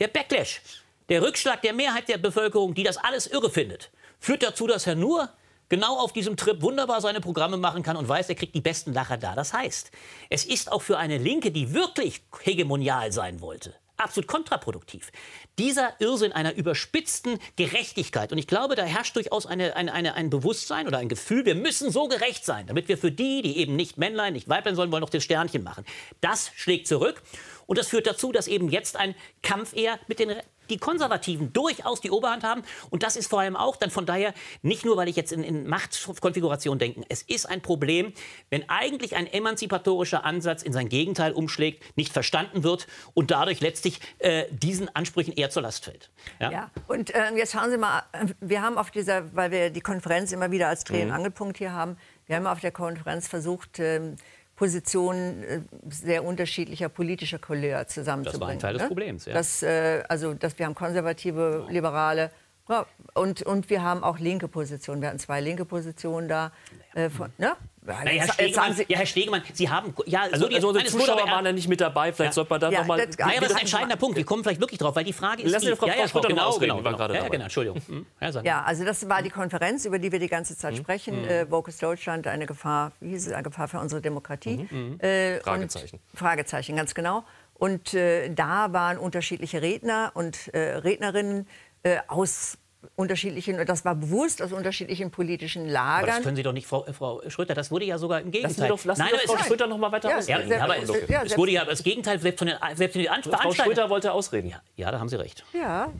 Der Backlash, der Rückschlag der Mehrheit der Bevölkerung, die das alles irre findet, führt dazu, dass Herr Nur genau auf diesem Trip wunderbar seine Programme machen kann und weiß, er kriegt die besten Lacher da. Das heißt, es ist auch für eine Linke, die wirklich hegemonial sein wollte, absolut kontraproduktiv. Dieser Irrsinn einer überspitzten Gerechtigkeit, und ich glaube, da herrscht durchaus eine, eine, eine, ein Bewusstsein oder ein Gefühl, wir müssen so gerecht sein, damit wir für die, die eben nicht Männlein, nicht Weiblein sollen, wollen, noch das Sternchen machen. Das schlägt zurück. Und das führt dazu, dass eben jetzt ein Kampf eher mit den die Konservativen durchaus die Oberhand haben. Und das ist vor allem auch dann von daher nicht nur, weil ich jetzt in, in Machtkonfiguration denke. Es ist ein Problem, wenn eigentlich ein emanzipatorischer Ansatz in sein Gegenteil umschlägt, nicht verstanden wird und dadurch letztlich äh, diesen Ansprüchen eher zur Last fällt. Ja, ja. und äh, jetzt schauen Sie mal, wir haben auf dieser, weil wir die Konferenz immer wieder als Dreh- und mhm. Angelpunkt hier haben, wir haben auf der Konferenz versucht, äh, Positionen äh, sehr unterschiedlicher politischer Couleur zusammenzubringen. Das war ein Teil des ne? Problems. Ja. Das, äh, also, dass wir haben konservative, liberale ja, und, und wir haben auch linke Positionen. Wir hatten zwei linke Positionen da. Äh, von, ne? Na, Herr, Stegemann, Sie, ja, Herr Stegemann, Sie haben... Ja, also, so also unsere Zuschauer waren ja nicht mit dabei. Vielleicht ja. sollte man da ja, nochmal... Das, naja, das ist ein entscheidender Punkt. Wir kommen vielleicht wirklich drauf, weil die Frage ist... Lassen Sie Frau, ja, ja, Frau genau, ausreden, genau, genau. Ja, genau, Entschuldigung. Mhm. Ja, also das war die Konferenz, über die wir die ganze Zeit mhm. sprechen. Mhm. Äh, Vocus Deutschland, eine Gefahr, wie hieß es, eine Gefahr für unsere Demokratie. Mhm. Äh, Fragezeichen. Fragezeichen, ganz genau. Und äh, da waren unterschiedliche Redner und äh, Rednerinnen äh, aus unterschiedlichen, das war bewusst aus unterschiedlichen politischen Lagern. Aber das können Sie doch nicht, Frau, Frau Schröter, das wurde ja sogar im Gegenteil. Lassen Sie doch, lassen Nein, Sie Frau Schröter noch mal weiter ja, ausreden. Ja, aber es, ja, es wurde ja das Gegenteil, selbst von den, selbst von den Frau Schröter wollte ausreden. Ja, ja, da haben Sie recht. Ja.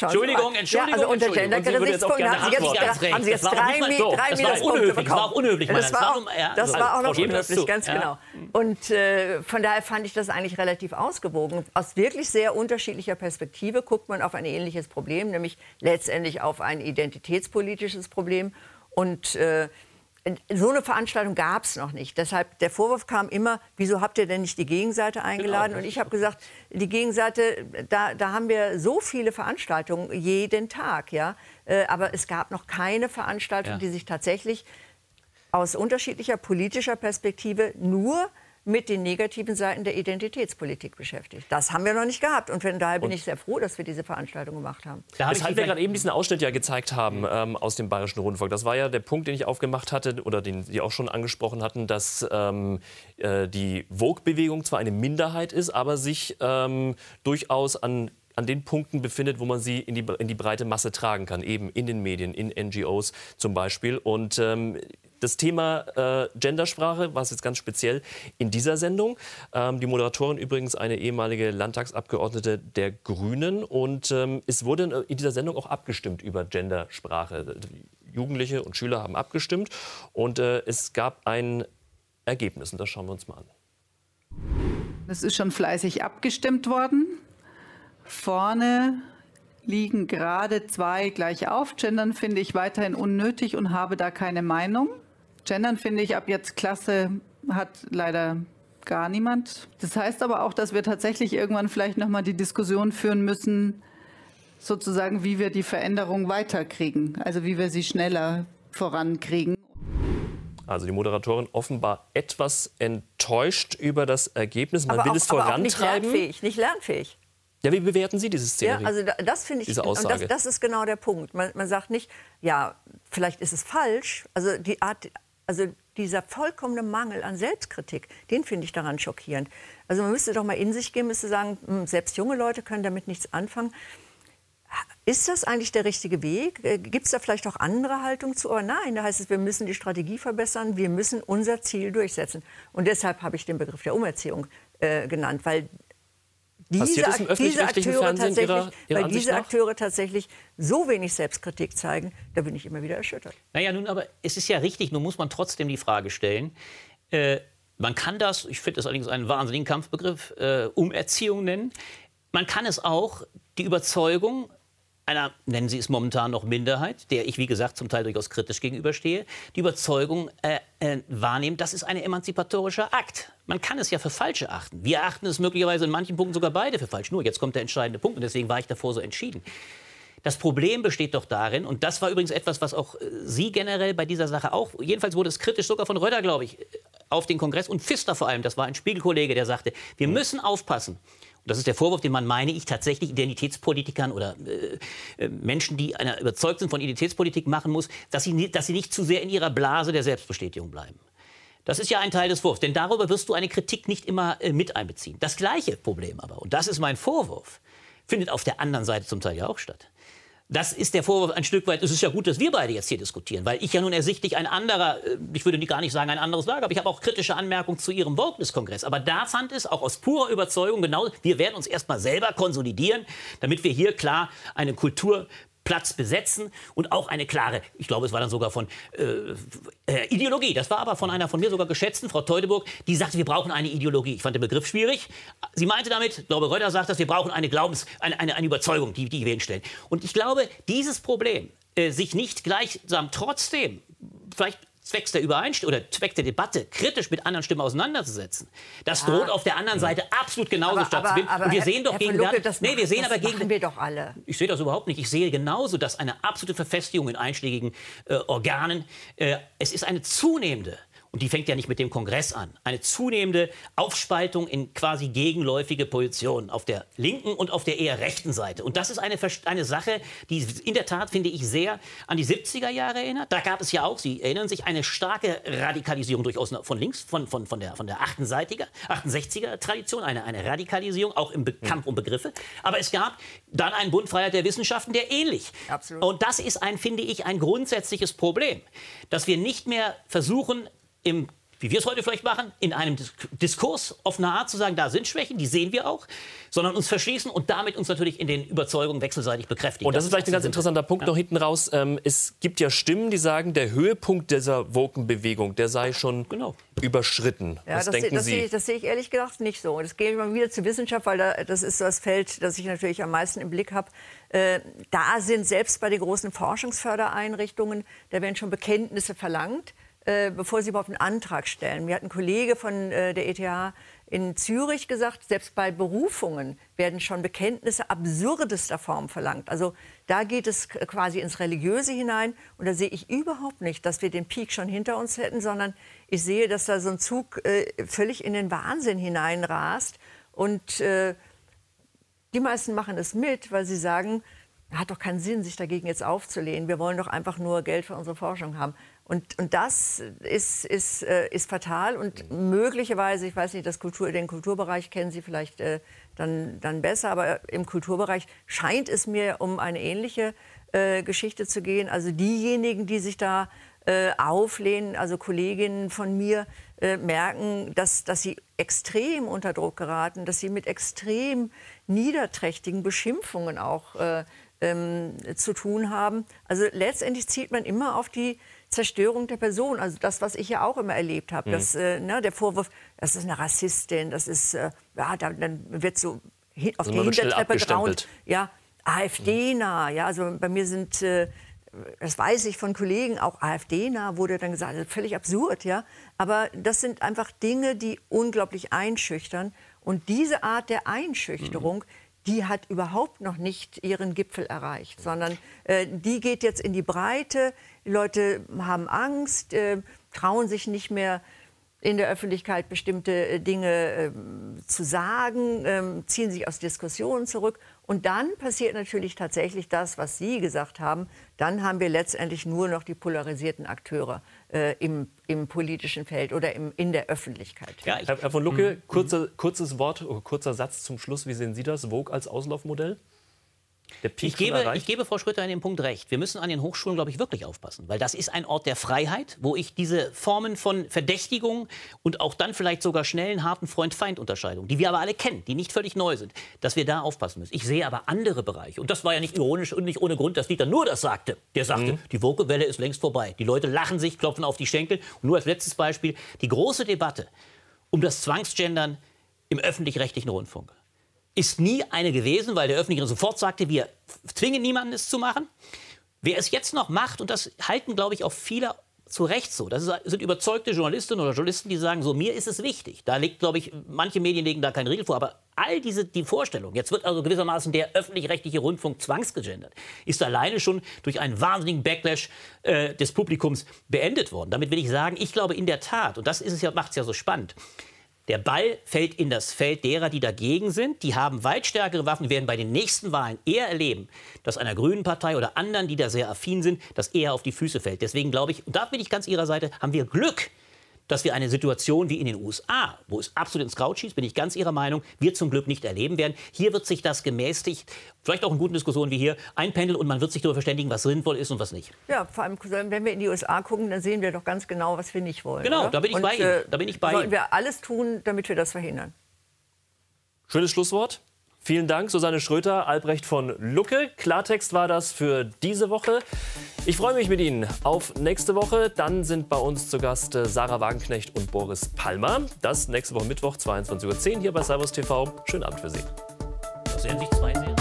Entschuldigung, Entschuldigung. Ja, also unter Gender-Gesichtspunkten haben, haben Sie jetzt drei, drei Minuspunkte bekommen. Das war auch unhöflich. Das war auch, das war auch noch unhöflich, ganz genau. Und äh, von daher fand ich das eigentlich relativ ausgewogen. Aus wirklich sehr unterschiedlicher Perspektive guckt man auf ein ähnliches Problem, nämlich letztendlich auf ein identitätspolitisches Problem. Und äh, so eine Veranstaltung gab es noch nicht. Deshalb der Vorwurf kam immer, wieso habt ihr denn nicht die Gegenseite eingeladen? Genau, und ich habe gesagt, die Gegenseite, da, da haben wir so viele Veranstaltungen jeden Tag, ja. Äh, aber es gab noch keine Veranstaltung, ja. die sich tatsächlich aus unterschiedlicher politischer Perspektive nur mit den negativen Seiten der Identitätspolitik beschäftigt. Das haben wir noch nicht gehabt. Und von daher bin und ich sehr froh, dass wir diese Veranstaltung gemacht haben. Da Weshalb wir gerade eben diesen Ausschnitt ja gezeigt haben ähm, aus dem Bayerischen Rundfunk. Das war ja der Punkt, den ich aufgemacht hatte oder den Sie auch schon angesprochen hatten, dass ähm, äh, die Vogue-Bewegung zwar eine Minderheit ist, aber sich ähm, durchaus an an den Punkten befindet, wo man sie in die, in die breite Masse tragen kann, eben in den Medien, in NGOs zum Beispiel. Und ähm, das Thema äh, Gendersprache war es jetzt ganz speziell in dieser Sendung. Ähm, die Moderatorin übrigens eine ehemalige Landtagsabgeordnete der Grünen. Und ähm, es wurde in dieser Sendung auch abgestimmt über Gendersprache. Jugendliche und Schüler haben abgestimmt und äh, es gab ein Ergebnis. Und das schauen wir uns mal an. Es ist schon fleißig abgestimmt worden. Vorne liegen gerade zwei gleich auf. Gendern finde ich weiterhin unnötig und habe da keine Meinung. Gendern finde ich ab jetzt klasse, hat leider gar niemand. Das heißt aber auch, dass wir tatsächlich irgendwann vielleicht nochmal die Diskussion führen müssen, sozusagen, wie wir die Veränderung weiterkriegen, also wie wir sie schneller vorankriegen. Also die Moderatorin offenbar etwas enttäuscht über das Ergebnis. Man aber will auch, es vorantreiben. nicht lernfähig, nicht lernfähig. Ja, wie bewerten Sie diese Szenerie? Ja, also das finde ich, diese Aussage. Und das, das, ist genau der Punkt. Man, man sagt nicht, ja, vielleicht ist es falsch. Also die Art, also dieser vollkommene Mangel an Selbstkritik, den finde ich daran schockierend. Also man müsste doch mal in sich gehen, müsste sagen, hm, selbst junge Leute können damit nichts anfangen. Ist das eigentlich der richtige Weg? Äh, Gibt es da vielleicht auch andere Haltungen zu? Aber nein, da heißt es, wir müssen die Strategie verbessern, wir müssen unser Ziel durchsetzen. Und deshalb habe ich den Begriff der Umerziehung äh, genannt, weil diese, diese Akteure tatsächlich, ihrer, ihrer weil diese Akteure tatsächlich so wenig Selbstkritik zeigen, da bin ich immer wieder erschüttert. Naja, nun, aber es ist ja richtig, nun muss man trotzdem die Frage stellen, äh, man kann das, ich finde das allerdings einen wahnsinnigen Kampfbegriff, äh, Umerziehung nennen. Man kann es auch die Überzeugung einer, nennen Sie es momentan noch Minderheit, der ich, wie gesagt, zum Teil durchaus kritisch gegenüberstehe, die Überzeugung äh, äh, wahrnehmen, das ist ein emanzipatorischer Akt. Man kann es ja für falsch achten. Wir achten es möglicherweise in manchen Punkten sogar beide für falsch. Nur, jetzt kommt der entscheidende Punkt und deswegen war ich davor so entschieden. Das Problem besteht doch darin, und das war übrigens etwas, was auch äh, Sie generell bei dieser Sache auch, jedenfalls wurde es kritisch sogar von Röder, glaube ich, auf den Kongress und Pfister vor allem, das war ein Spiegelkollege, der sagte, wir müssen aufpassen. Das ist der Vorwurf, den man, meine ich, tatsächlich Identitätspolitikern oder äh, äh, Menschen, die einer überzeugt sind von Identitätspolitik, machen muss, dass sie, dass sie nicht zu sehr in ihrer Blase der Selbstbestätigung bleiben. Das ist ja ein Teil des Vorwurfs, denn darüber wirst du eine Kritik nicht immer äh, mit einbeziehen. Das gleiche Problem aber, und das ist mein Vorwurf, findet auf der anderen Seite zum Teil ja auch statt das ist der Vorwurf ein Stück weit. Es ist ja gut, dass wir beide jetzt hier diskutieren, weil ich ja nun ersichtlich ein anderer, äh, ich würde gar nicht sagen ein anderes Lager, aber ich habe auch kritische Anmerkungen zu Ihrem Wokeness-Kongress. Aber da fand es auch aus purer Überzeugung genau, wir werden uns erstmal selber konsolidieren, damit wir hier klar eine Kultur Platz besetzen und auch eine klare, ich glaube, es war dann sogar von äh, äh, Ideologie. Das war aber von einer von mir sogar geschätzten, Frau Teudeburg, die sagte, wir brauchen eine Ideologie. Ich fand den Begriff schwierig. Sie meinte damit, ich glaube, Reuter sagt das, wir brauchen eine Glaubens-, eine, eine, eine Überzeugung, die, die wir hinstellen. Und ich glaube, dieses Problem, äh, sich nicht gleichsam trotzdem vielleicht zwecks der Übereinstimmung oder zwecks der Debatte kritisch mit anderen Stimmen auseinanderzusetzen. Das droht ah. auf der anderen Seite absolut genauso aber, stattzufinden. Und wir sehen doch gegen Lucke, das nee, wir sehen aber gegen wir doch alle. Ich sehe das überhaupt nicht. Ich sehe genauso, dass eine absolute Verfestigung in einschlägigen äh, Organen äh, es ist eine zunehmende und die fängt ja nicht mit dem Kongress an, eine zunehmende Aufspaltung in quasi gegenläufige Positionen auf der linken und auf der eher rechten Seite. Und das ist eine, eine Sache, die in der Tat, finde ich, sehr an die 70er Jahre erinnert. Da gab es ja auch, Sie erinnern sich, eine starke Radikalisierung durchaus von links, von, von, von der, von der 68er, 68er Tradition, eine, eine Radikalisierung, auch im Be mhm. Kampf um Begriffe. Aber es gab dann einen Bund Freiheit der Wissenschaften, der ähnlich. Absolut. Und das ist ein, finde ich, ein grundsätzliches Problem, dass wir nicht mehr versuchen, im wie wir es heute vielleicht machen, in einem Diskurs offener Art zu sagen, da sind Schwächen, die sehen wir auch, sondern uns verschließen und damit uns natürlich in den Überzeugungen wechselseitig bekräftigen. Und das, das ist vielleicht ein ganz interessanter Punkt ja. noch hinten raus. Ähm, es gibt ja Stimmen, die sagen, der Höhepunkt dieser Woken-Bewegung, der sei schon genau. überschritten. Ja, Was das denken das Sie? Sehe ich, das sehe ich ehrlich gesagt nicht so. Das gehe ich mal wieder zur Wissenschaft, weil da, das ist das Feld, das ich natürlich am meisten im Blick habe. Äh, da sind selbst bei den großen Forschungsfördereinrichtungen, da werden schon Bekenntnisse verlangt. Äh, bevor sie überhaupt einen Antrag stellen. Mir hat ein Kollege von äh, der ETH in Zürich gesagt, selbst bei Berufungen werden schon Bekenntnisse absurdester Form verlangt. Also da geht es quasi ins Religiöse hinein. Und da sehe ich überhaupt nicht, dass wir den Peak schon hinter uns hätten, sondern ich sehe, dass da so ein Zug äh, völlig in den Wahnsinn hineinrast. Und äh, die meisten machen es mit, weil sie sagen, hat doch keinen Sinn, sich dagegen jetzt aufzulehnen. Wir wollen doch einfach nur Geld für unsere Forschung haben. Und, und das ist, ist, äh, ist fatal und möglicherweise, ich weiß nicht, das Kultur, den Kulturbereich kennen Sie vielleicht äh, dann, dann besser, aber im Kulturbereich scheint es mir um eine ähnliche äh, Geschichte zu gehen. Also diejenigen, die sich da äh, auflehnen, also Kolleginnen von mir, äh, merken, dass, dass sie extrem unter Druck geraten, dass sie mit extrem niederträchtigen Beschimpfungen auch äh, ähm, zu tun haben. Also letztendlich zielt man immer auf die Zerstörung der Person. Also das, was ich ja auch immer erlebt habe. Mhm. Dass, äh, ne, der Vorwurf, das ist eine Rassistin, das ist, äh, ja, dann wird so hin, auf also die Hintertreppe geraunt. Ja, AfD-nah. Ja, also bei mir sind, äh, das weiß ich von Kollegen, auch AfD-nah wurde dann gesagt, völlig absurd. Ja, aber das sind einfach Dinge, die unglaublich einschüchtern. Und diese Art der Einschüchterung, mhm die hat überhaupt noch nicht ihren Gipfel erreicht, sondern äh, die geht jetzt in die Breite. Die Leute haben Angst, äh, trauen sich nicht mehr in der Öffentlichkeit bestimmte äh, Dinge äh, zu sagen, äh, ziehen sich aus Diskussionen zurück. Und dann passiert natürlich tatsächlich das, was Sie gesagt haben. Dann haben wir letztendlich nur noch die polarisierten Akteure äh, im, im, politischen Feld oder im, in der Öffentlichkeit. Ja, Herr, Herr von Lucke, mhm. kurze, kurzes Wort, kurzer Satz zum Schluss. Wie sehen Sie das, Vogue als Auslaufmodell? Ich, gebe, ich gebe Frau Schröter an dem Punkt recht. Wir müssen an den Hochschulen, glaube ich, wirklich aufpassen. Weil das ist ein Ort der Freiheit, wo ich diese Formen von Verdächtigung und auch dann vielleicht sogar schnellen, harten Freund-Feind-Unterscheidungen, die wir aber alle kennen, die nicht völlig neu sind, dass wir da aufpassen müssen. Ich sehe aber andere Bereiche. Und das war ja nicht ironisch und nicht ohne Grund, dass Dieter nur das sagte. Der sagte, mhm. die Woke-Welle ist längst vorbei. Die Leute lachen sich, klopfen auf die Schenkel. Und nur als letztes Beispiel, die große Debatte um das Zwangsgendern im öffentlich-rechtlichen Rundfunk ist nie eine gewesen, weil der Öffentliche sofort sagte, wir zwingen niemanden es zu machen. Wer es jetzt noch macht, und das halten, glaube ich, auch viele zu Recht so. Das sind überzeugte Journalistinnen oder Journalisten, die sagen, so mir ist es wichtig. Da liegt, glaube ich, manche Medien legen da keinen Riegel vor, aber all diese die Vorstellung, jetzt wird also gewissermaßen der öffentlich-rechtliche Rundfunk zwangsgegendert, ist alleine schon durch einen wahnsinnigen Backlash äh, des Publikums beendet worden. Damit will ich sagen, ich glaube in der Tat, und das ist es ja, macht es ja so spannend, der Ball fällt in das Feld derer, die dagegen sind. Die haben weit stärkere Waffen. Werden bei den nächsten Wahlen eher erleben, dass einer grünen Partei oder anderen, die da sehr affin sind, das eher auf die Füße fällt. Deswegen glaube ich, und da bin ich ganz Ihrer Seite, haben wir Glück, dass wir eine Situation wie in den USA, wo es absolut ins Kraut schießt, bin ich ganz Ihrer Meinung, wir zum Glück nicht erleben werden. Hier wird sich das gemäßigt, vielleicht auch in guten Diskussionen wie hier, einpendeln und man wird sich darüber verständigen, was sinnvoll ist und was nicht. Ja, vor allem, wenn wir in die USA gucken, dann sehen wir doch ganz genau, was wir nicht wollen. Genau, oder? da bin ich und, bei Ihnen. Äh, da bin ich bei Ihnen. wir alles tun, damit wir das verhindern. Schönes Schlusswort. Vielen Dank, Susanne Schröter, Albrecht von Lucke. Klartext war das für diese Woche. Ich freue mich mit Ihnen auf nächste Woche. Dann sind bei uns zu Gast äh, Sarah Wagenknecht und Boris Palmer. Das nächste Woche Mittwoch, 22.10 Uhr hier bei Servus TV. Schönen Abend für Sie. Das sehen sich zwei Serien.